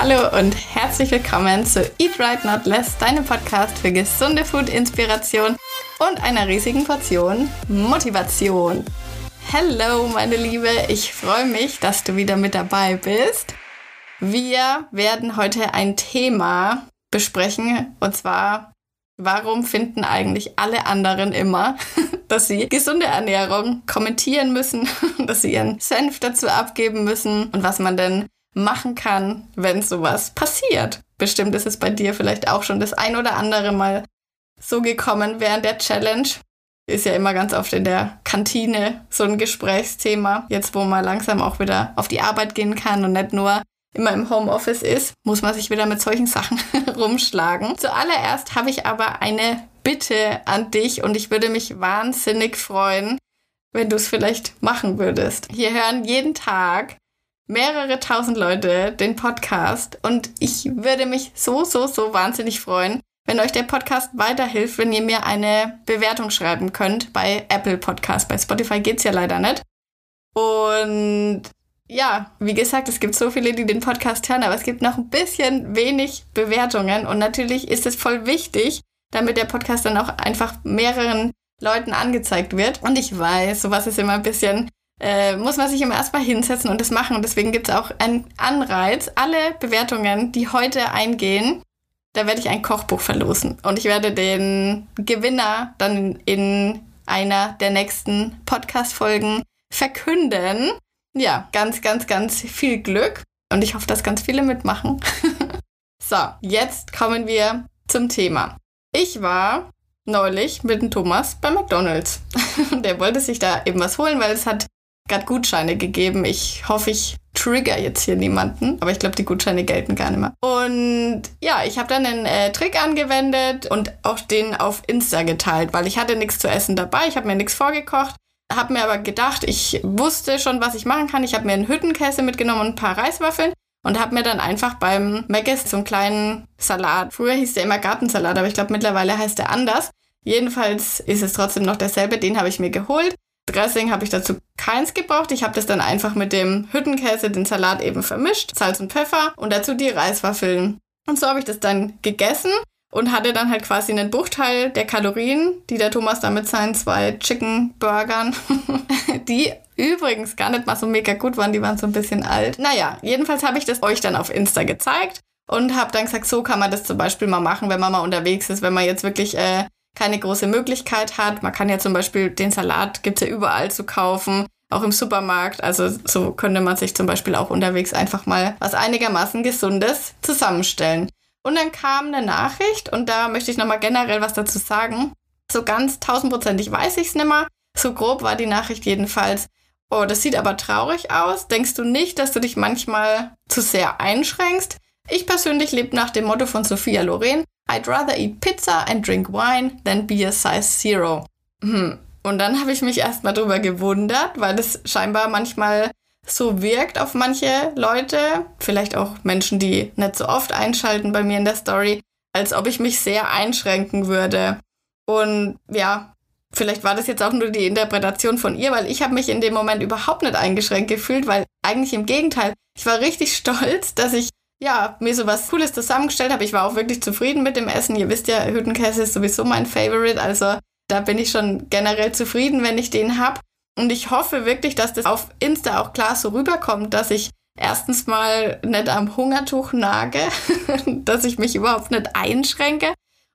Hallo und herzlich willkommen zu Eat Right Not Less, deinem Podcast für gesunde Food-Inspiration und einer riesigen Portion Motivation. Hallo, meine Liebe, ich freue mich, dass du wieder mit dabei bist. Wir werden heute ein Thema besprechen und zwar, warum finden eigentlich alle anderen immer, dass sie gesunde Ernährung kommentieren müssen, dass sie ihren Senf dazu abgeben müssen und was man denn machen kann, wenn sowas passiert. Bestimmt ist es bei dir vielleicht auch schon das ein oder andere Mal so gekommen während der Challenge. Ist ja immer ganz oft in der Kantine so ein Gesprächsthema. Jetzt, wo man langsam auch wieder auf die Arbeit gehen kann und nicht nur immer im Homeoffice ist, muss man sich wieder mit solchen Sachen rumschlagen. Zuallererst habe ich aber eine Bitte an dich und ich würde mich wahnsinnig freuen, wenn du es vielleicht machen würdest. Hier hören jeden Tag mehrere tausend Leute den Podcast und ich würde mich so, so, so wahnsinnig freuen, wenn euch der Podcast weiterhilft, wenn ihr mir eine Bewertung schreiben könnt bei Apple Podcast. Bei Spotify geht's ja leider nicht. Und ja, wie gesagt, es gibt so viele, die den Podcast hören, aber es gibt noch ein bisschen wenig Bewertungen und natürlich ist es voll wichtig, damit der Podcast dann auch einfach mehreren Leuten angezeigt wird. Und ich weiß, sowas ist immer ein bisschen äh, muss man sich immer erstmal hinsetzen und das machen. Und deswegen gibt es auch einen Anreiz. Alle Bewertungen, die heute eingehen, da werde ich ein Kochbuch verlosen. Und ich werde den Gewinner dann in einer der nächsten Podcast-Folgen verkünden. Ja, ganz, ganz, ganz viel Glück. Und ich hoffe, dass ganz viele mitmachen. so, jetzt kommen wir zum Thema. Ich war neulich mit dem Thomas bei McDonald's. Der wollte sich da eben was holen, weil es hat gerade Gutscheine gegeben. Ich hoffe, ich trigger jetzt hier niemanden, aber ich glaube, die Gutscheine gelten gar nicht mehr. Und ja, ich habe dann einen äh, Trick angewendet und auch den auf Insta geteilt, weil ich hatte nichts zu essen dabei, ich habe mir nichts vorgekocht, habe mir aber gedacht, ich wusste schon, was ich machen kann. Ich habe mir einen Hüttenkäse mitgenommen und ein paar Reiswaffeln und habe mir dann einfach beim Mc's so einen kleinen Salat. Früher hieß der immer Gartensalat, aber ich glaube mittlerweile heißt der anders. Jedenfalls ist es trotzdem noch derselbe, den habe ich mir geholt. Dressing habe ich dazu keins gebraucht. Ich habe das dann einfach mit dem Hüttenkäse, den Salat eben vermischt, Salz und Pfeffer und dazu die Reiswaffeln. Und so habe ich das dann gegessen und hatte dann halt quasi einen Bruchteil der Kalorien, die der Thomas da mit seinen zwei Chicken Burgern, die übrigens gar nicht mal so mega gut waren, die waren so ein bisschen alt. Naja, jedenfalls habe ich das euch dann auf Insta gezeigt und habe dann gesagt, so kann man das zum Beispiel mal machen, wenn man mal unterwegs ist, wenn man jetzt wirklich äh, keine große Möglichkeit hat. Man kann ja zum Beispiel den Salat, gibt es ja überall zu kaufen, auch im Supermarkt. Also so könnte man sich zum Beispiel auch unterwegs einfach mal was einigermaßen Gesundes zusammenstellen. Und dann kam eine Nachricht und da möchte ich nochmal generell was dazu sagen. So ganz tausendprozentig weiß ich es nicht mehr. So grob war die Nachricht jedenfalls. Oh, das sieht aber traurig aus. Denkst du nicht, dass du dich manchmal zu sehr einschränkst? Ich persönlich lebe nach dem Motto von Sophia Loren, I'd rather eat pizza and drink wine than be a size zero. Hm. Und dann habe ich mich erstmal drüber gewundert, weil es scheinbar manchmal so wirkt auf manche Leute, vielleicht auch Menschen, die nicht so oft einschalten bei mir in der Story, als ob ich mich sehr einschränken würde. Und ja, vielleicht war das jetzt auch nur die Interpretation von ihr, weil ich habe mich in dem Moment überhaupt nicht eingeschränkt gefühlt, weil eigentlich im Gegenteil, ich war richtig stolz, dass ich ja, mir so was Cooles zusammengestellt habe. Ich war auch wirklich zufrieden mit dem Essen. Ihr wisst ja, Hüttenkäse ist sowieso mein Favorite. Also da bin ich schon generell zufrieden, wenn ich den habe. Und ich hoffe wirklich, dass das auf Insta auch klar so rüberkommt, dass ich erstens mal nicht am Hungertuch nage, dass ich mich überhaupt nicht einschränke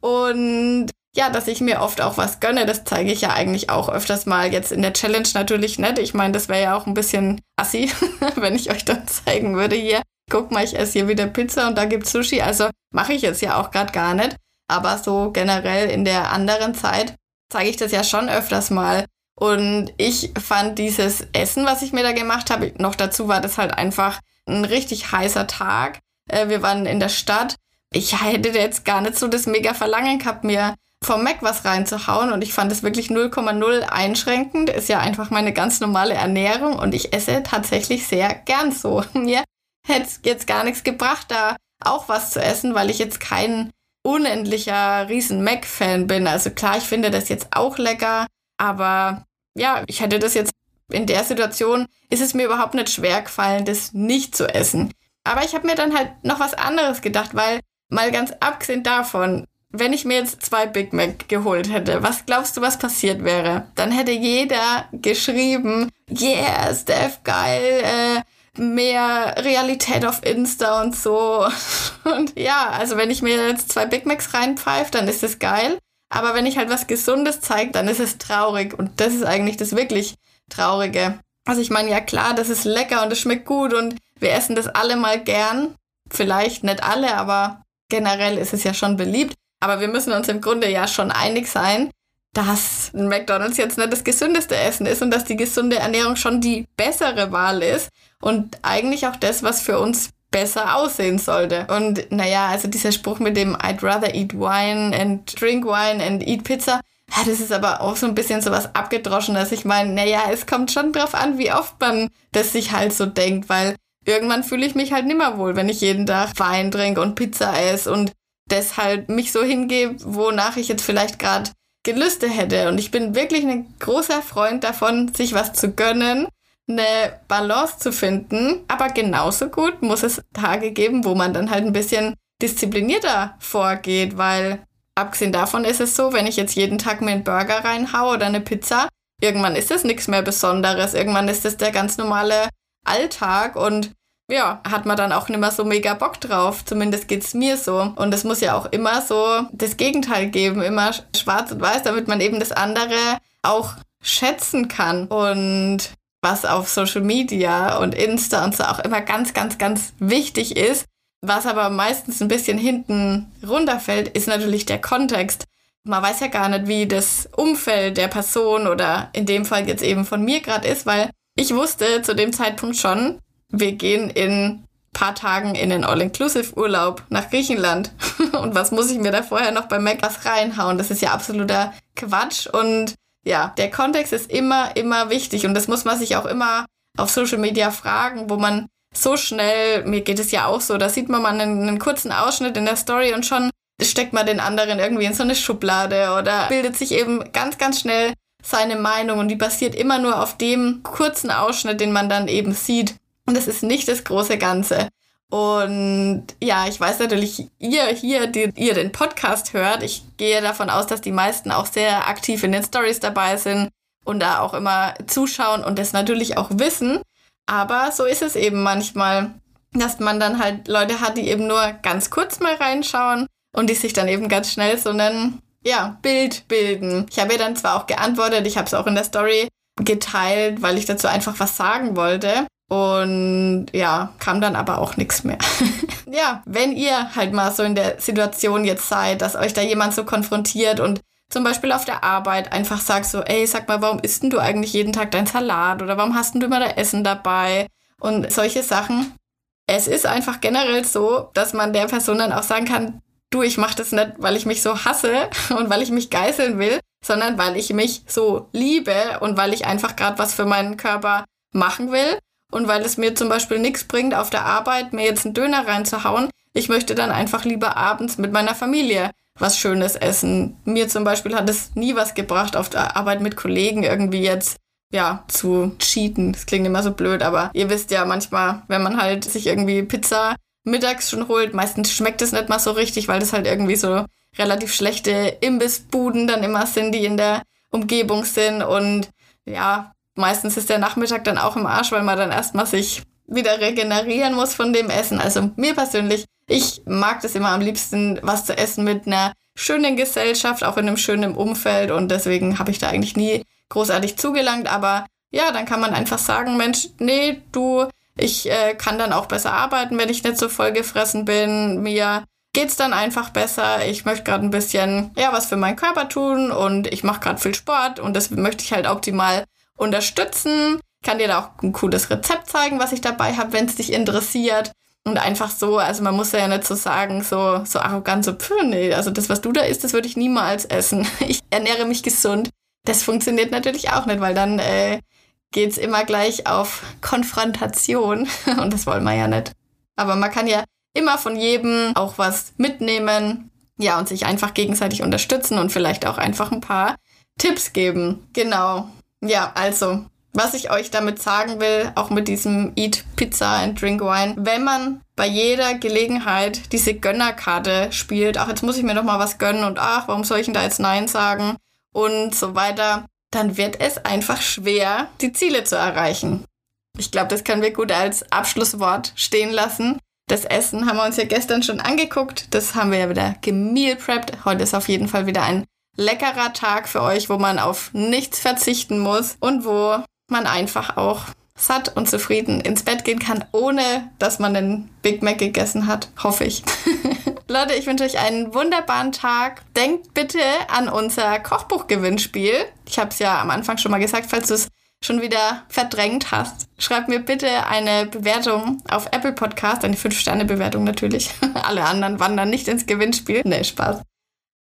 und ja, dass ich mir oft auch was gönne. Das zeige ich ja eigentlich auch öfters mal jetzt in der Challenge natürlich nicht. Ich meine, das wäre ja auch ein bisschen assi, wenn ich euch dann zeigen würde hier, guck mal, ich esse hier wieder Pizza und da gibt's Sushi. Also mache ich jetzt ja auch gerade gar nicht. Aber so generell in der anderen Zeit zeige ich das ja schon öfters mal. Und ich fand dieses Essen, was ich mir da gemacht habe, noch dazu war das halt einfach ein richtig heißer Tag. Äh, wir waren in der Stadt. Ich hätte jetzt gar nicht so das mega Verlangen gehabt, mir vom Mac was reinzuhauen und ich fand es wirklich 0,0 einschränkend. Ist ja einfach meine ganz normale Ernährung und ich esse tatsächlich sehr gern so. Mir hätte jetzt gar nichts gebracht, da auch was zu essen, weil ich jetzt kein unendlicher riesen Mac-Fan bin. Also klar, ich finde das jetzt auch lecker, aber ja, ich hätte das jetzt in der Situation, ist es mir überhaupt nicht schwer gefallen, das nicht zu essen. Aber ich habe mir dann halt noch was anderes gedacht, weil mal ganz abgesehen davon, wenn ich mir jetzt zwei Big Mac geholt hätte, was glaubst du, was passiert wäre? Dann hätte jeder geschrieben, yeah, Steph, geil, äh, mehr Realität auf Insta und so. Und ja, also wenn ich mir jetzt zwei Big Macs reinpfeife, dann ist es geil. Aber wenn ich halt was Gesundes zeige, dann ist es traurig. Und das ist eigentlich das wirklich Traurige. Also ich meine, ja klar, das ist lecker und es schmeckt gut und wir essen das alle mal gern. Vielleicht nicht alle, aber generell ist es ja schon beliebt. Aber wir müssen uns im Grunde ja schon einig sein, dass ein McDonald's jetzt nicht das gesündeste Essen ist und dass die gesunde Ernährung schon die bessere Wahl ist und eigentlich auch das, was für uns besser aussehen sollte. Und naja, also dieser Spruch mit dem I'd rather eat wine and drink wine and eat pizza, ja, das ist aber auch so ein bisschen so was abgedroschenes. Ich meine, naja, es kommt schon drauf an, wie oft man das sich halt so denkt, weil irgendwann fühle ich mich halt nimmer wohl, wenn ich jeden Tag Wein trinke und Pizza esse und deshalb mich so hingebe, wonach ich jetzt vielleicht gerade Gelüste hätte. Und ich bin wirklich ein großer Freund davon, sich was zu gönnen, eine Balance zu finden. Aber genauso gut muss es Tage geben, wo man dann halt ein bisschen disziplinierter vorgeht, weil abgesehen davon ist es so, wenn ich jetzt jeden Tag mir einen Burger reinhaue oder eine Pizza, irgendwann ist das nichts mehr Besonderes. Irgendwann ist das der ganz normale Alltag und ja, hat man dann auch nicht mehr so mega Bock drauf. Zumindest geht's mir so. Und es muss ja auch immer so das Gegenteil geben, immer schwarz und weiß, damit man eben das andere auch schätzen kann. Und was auf Social Media und Insta und so auch immer ganz, ganz, ganz wichtig ist, was aber meistens ein bisschen hinten runterfällt, ist natürlich der Kontext. Man weiß ja gar nicht, wie das Umfeld der Person oder in dem Fall jetzt eben von mir gerade ist, weil ich wusste zu dem Zeitpunkt schon, wir gehen in paar Tagen in den All-Inclusive-Urlaub nach Griechenland. und was muss ich mir da vorher noch bei Mac was reinhauen? Das ist ja absoluter Quatsch. Und ja, der Kontext ist immer, immer wichtig. Und das muss man sich auch immer auf Social Media fragen, wo man so schnell, mir geht es ja auch so, da sieht man mal einen, einen kurzen Ausschnitt in der Story und schon steckt man den anderen irgendwie in so eine Schublade oder bildet sich eben ganz, ganz schnell seine Meinung und die basiert immer nur auf dem kurzen Ausschnitt, den man dann eben sieht. Und es ist nicht das große Ganze. Und ja, ich weiß natürlich, ihr hier, die ihr den Podcast hört, ich gehe davon aus, dass die meisten auch sehr aktiv in den Stories dabei sind und da auch immer zuschauen und das natürlich auch wissen. Aber so ist es eben manchmal, dass man dann halt Leute hat, die eben nur ganz kurz mal reinschauen und die sich dann eben ganz schnell so einen ja, Bild bilden. Ich habe ihr dann zwar auch geantwortet, ich habe es auch in der Story geteilt, weil ich dazu einfach was sagen wollte. Und ja, kam dann aber auch nichts mehr. ja, wenn ihr halt mal so in der Situation jetzt seid, dass euch da jemand so konfrontiert und zum Beispiel auf der Arbeit einfach sagst so, ey, sag mal, warum isst denn du eigentlich jeden Tag dein Salat oder warum hast denn du immer da Essen dabei und solche Sachen. Es ist einfach generell so, dass man der Person dann auch sagen kann, du, ich mache das nicht, weil ich mich so hasse und weil ich mich geißeln will, sondern weil ich mich so liebe und weil ich einfach gerade was für meinen Körper machen will und weil es mir zum Beispiel nichts bringt, auf der Arbeit mir jetzt einen Döner reinzuhauen. Ich möchte dann einfach lieber abends mit meiner Familie was Schönes essen. Mir zum Beispiel hat es nie was gebracht, auf der Arbeit mit Kollegen irgendwie jetzt ja, zu cheaten. Das klingt immer so blöd, aber ihr wisst ja manchmal, wenn man halt sich irgendwie Pizza mittags schon holt, meistens schmeckt es nicht mal so richtig, weil das halt irgendwie so relativ schlechte Imbissbuden dann immer sind, die in der Umgebung sind und ja, meistens ist der Nachmittag dann auch im Arsch, weil man dann erstmal sich wieder regenerieren muss von dem Essen. Also mir persönlich, ich mag das immer am liebsten, was zu essen mit einer schönen Gesellschaft, auch in einem schönen Umfeld und deswegen habe ich da eigentlich nie großartig zugelangt, aber ja, dann kann man einfach sagen, Mensch, nee, du, ich äh, kann dann auch besser arbeiten, wenn ich nicht so vollgefressen bin. Mir geht's dann einfach besser. Ich möchte gerade ein bisschen ja was für meinen Körper tun und ich mache gerade viel Sport und das möchte ich halt optimal unterstützen. Kann dir da auch ein cooles Rezept zeigen, was ich dabei habe, wenn es dich interessiert. Und einfach so, also man muss ja nicht so sagen, so, so arrogant, so, pff, nee, also das, was du da isst, das würde ich niemals essen. Ich ernähre mich gesund. Das funktioniert natürlich auch nicht, weil dann äh, geht's immer gleich auf Konfrontation. Und das wollen wir ja nicht. Aber man kann ja immer von jedem auch was mitnehmen. Ja, und sich einfach gegenseitig unterstützen und vielleicht auch einfach ein paar Tipps geben. Genau. Ja, also, was ich euch damit sagen will, auch mit diesem Eat Pizza and Drink Wine, wenn man bei jeder Gelegenheit diese Gönnerkarte spielt, ach, jetzt muss ich mir doch mal was gönnen und ach, warum soll ich denn da jetzt Nein sagen und so weiter, dann wird es einfach schwer, die Ziele zu erreichen. Ich glaube, das können wir gut als Abschlusswort stehen lassen. Das Essen haben wir uns ja gestern schon angeguckt. Das haben wir ja wieder gemeal prepped. Heute ist auf jeden Fall wieder ein leckerer Tag für euch, wo man auf nichts verzichten muss und wo man einfach auch satt und zufrieden ins Bett gehen kann, ohne dass man einen Big Mac gegessen hat. Hoffe ich. Leute, ich wünsche euch einen wunderbaren Tag. Denkt bitte an unser Kochbuchgewinnspiel. Ich habe es ja am Anfang schon mal gesagt, falls du es schon wieder verdrängt hast. Schreib mir bitte eine Bewertung auf Apple Podcast, eine 5-Sterne-Bewertung natürlich. Alle anderen wandern nicht ins Gewinnspiel. Nee, Spaß.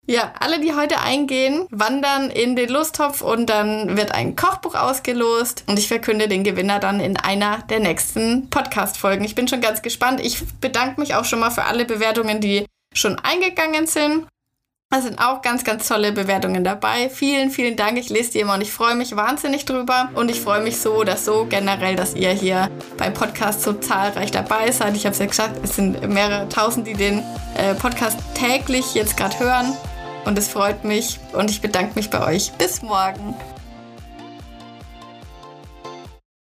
Ja, alle, die heute eingehen, wandern in den Lostopf und dann wird ein Kochbuch ausgelost und ich verkünde den Gewinner dann in einer der nächsten Podcast-Folgen. Ich bin schon ganz gespannt. Ich bedanke mich auch schon mal für alle Bewertungen, die schon eingegangen sind. Da sind auch ganz, ganz tolle Bewertungen dabei. Vielen, vielen Dank. Ich lese die immer und ich freue mich wahnsinnig drüber. Und ich freue mich so oder so generell, dass ihr hier beim Podcast so zahlreich dabei seid. Ich habe es ja gesagt, es sind mehrere tausend, die den äh, Podcast täglich jetzt gerade hören. Und es freut mich und ich bedanke mich bei euch. Bis morgen.